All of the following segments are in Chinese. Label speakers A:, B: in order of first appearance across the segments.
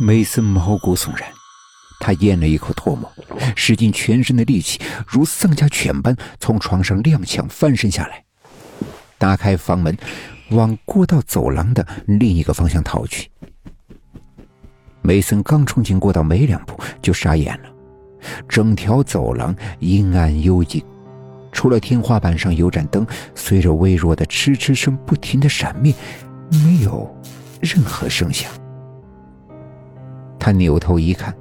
A: 梅森毛骨悚然，他咽了一口唾沫，使尽全身的力气，如丧家犬般从床上踉跄翻身下来，打开房门，往过道走廊的另一个方向逃去。梅森刚冲进过道没两步，就傻眼了，整条走廊阴暗幽静，除了天花板上有盏灯，随着微弱的嗤嗤声不停的闪灭，没有任何声响。他扭头一看，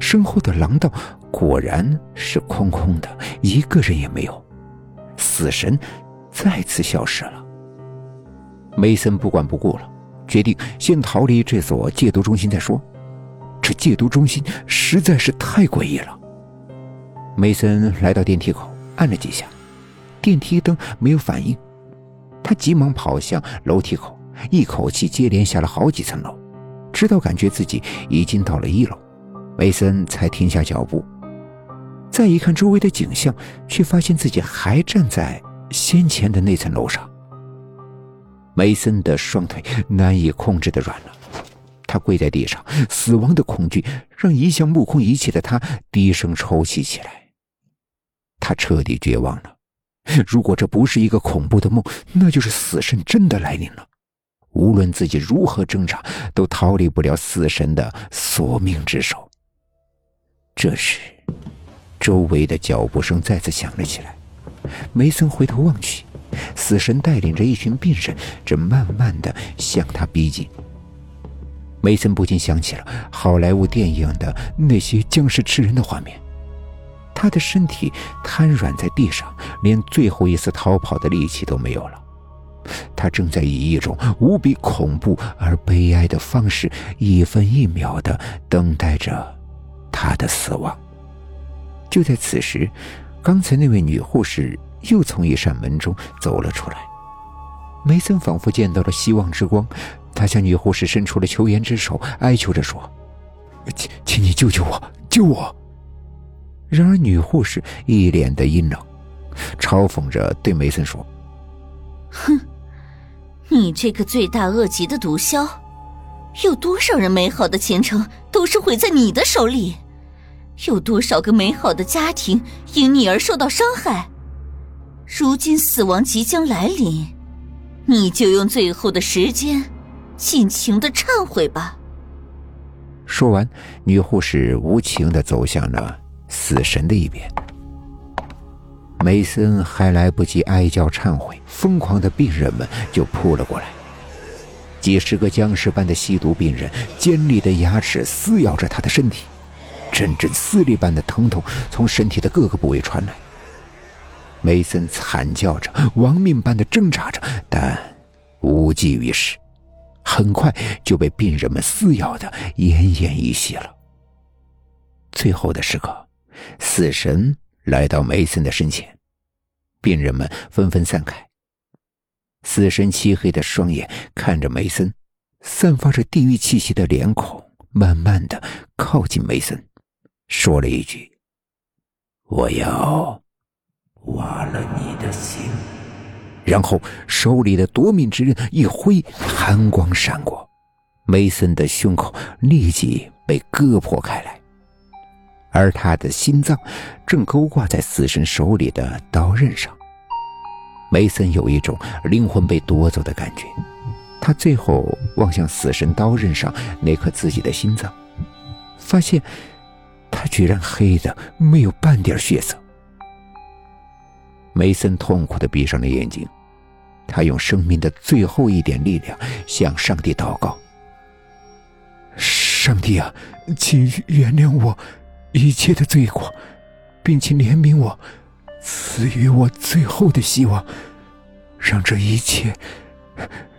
A: 身后的廊道果然是空空的，一个人也没有。死神再次消失了。梅森不管不顾了，决定先逃离这所戒毒中心再说。这戒毒中心实在是太诡异了。梅森来到电梯口，按了几下，电梯灯没有反应。他急忙跑向楼梯口，一口气接连下了好几层楼。直到感觉自己已经到了一楼，梅森才停下脚步。再一看周围的景象，却发现自己还站在先前的那层楼上。梅森的双腿难以控制的软了，他跪在地上，死亡的恐惧让一向目空一切的他低声抽泣起来。他彻底绝望了。如果这不是一个恐怖的梦，那就是死神真的来临了。无论自己如何挣扎，都逃离不了死神的索命之手。这时，周围的脚步声再次响了起来。梅森回头望去，死神带领着一群病人正慢慢的向他逼近。梅森不禁想起了好莱坞电影的那些僵尸吃人的画面，他的身体瘫软在地上，连最后一丝逃跑的力气都没有了。他正在以一种无比恐怖而悲哀的方式，一分一秒的等待着他的死亡。就在此时，刚才那位女护士又从一扇门中走了出来。梅森仿佛见到了希望之光，他向女护士伸出了求援之手，哀求着说：“请，请你救救我，救我！”然而，女护士一脸的阴冷，嘲讽着对梅森说：“
B: 哼。”你这个罪大恶极的毒枭，有多少人美好的前程都是毁在你的手里？有多少个美好的家庭因你而受到伤害？如今死亡即将来临，你就用最后的时间，尽情的忏悔吧。
A: 说完，女护士无情的走向了死神的一边。梅森还来不及哀叫忏悔，疯狂的病人们就扑了过来。几十个僵尸般的吸毒病人，尖利的牙齿撕咬着他的身体，阵阵撕裂般的疼痛从身体的各个部位传来。梅森惨叫着，亡命般的挣扎着，但无济于事，很快就被病人们撕咬的奄奄一息了。最后的时刻，死神。来到梅森的身前，病人们纷纷散开。死神漆黑的双眼看着梅森，散发着地狱气息的脸孔慢慢的靠近梅森，说了一句：“我要挖了你的心。”然后手里的夺命之刃一挥，寒光闪过，梅森的胸口立即被割破开来。而他的心脏正勾挂在死神手里的刀刃上。梅森有一种灵魂被夺走的感觉，他最后望向死神刀刃上那颗自己的心脏，发现它居然黑的没有半点血色。梅森痛苦的闭上了眼睛，他用生命的最后一点力量向上帝祷告：“上帝啊，请原谅我。”一切的罪过，并请怜悯我，赐予我最后的希望，让这一切，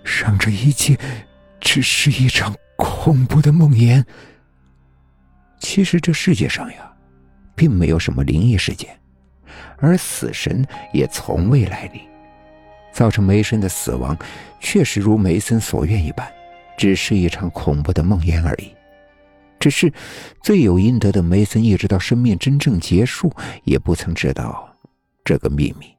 A: 让这一切，只是一场恐怖的梦魇。其实这世界上呀，并没有什么灵异事件，而死神也从未来临，造成梅森的死亡，确实如梅森所愿一般，只是一场恐怖的梦魇而已。只是，罪有应得的梅森，一直到生命真正结束，也不曾知道这个秘密。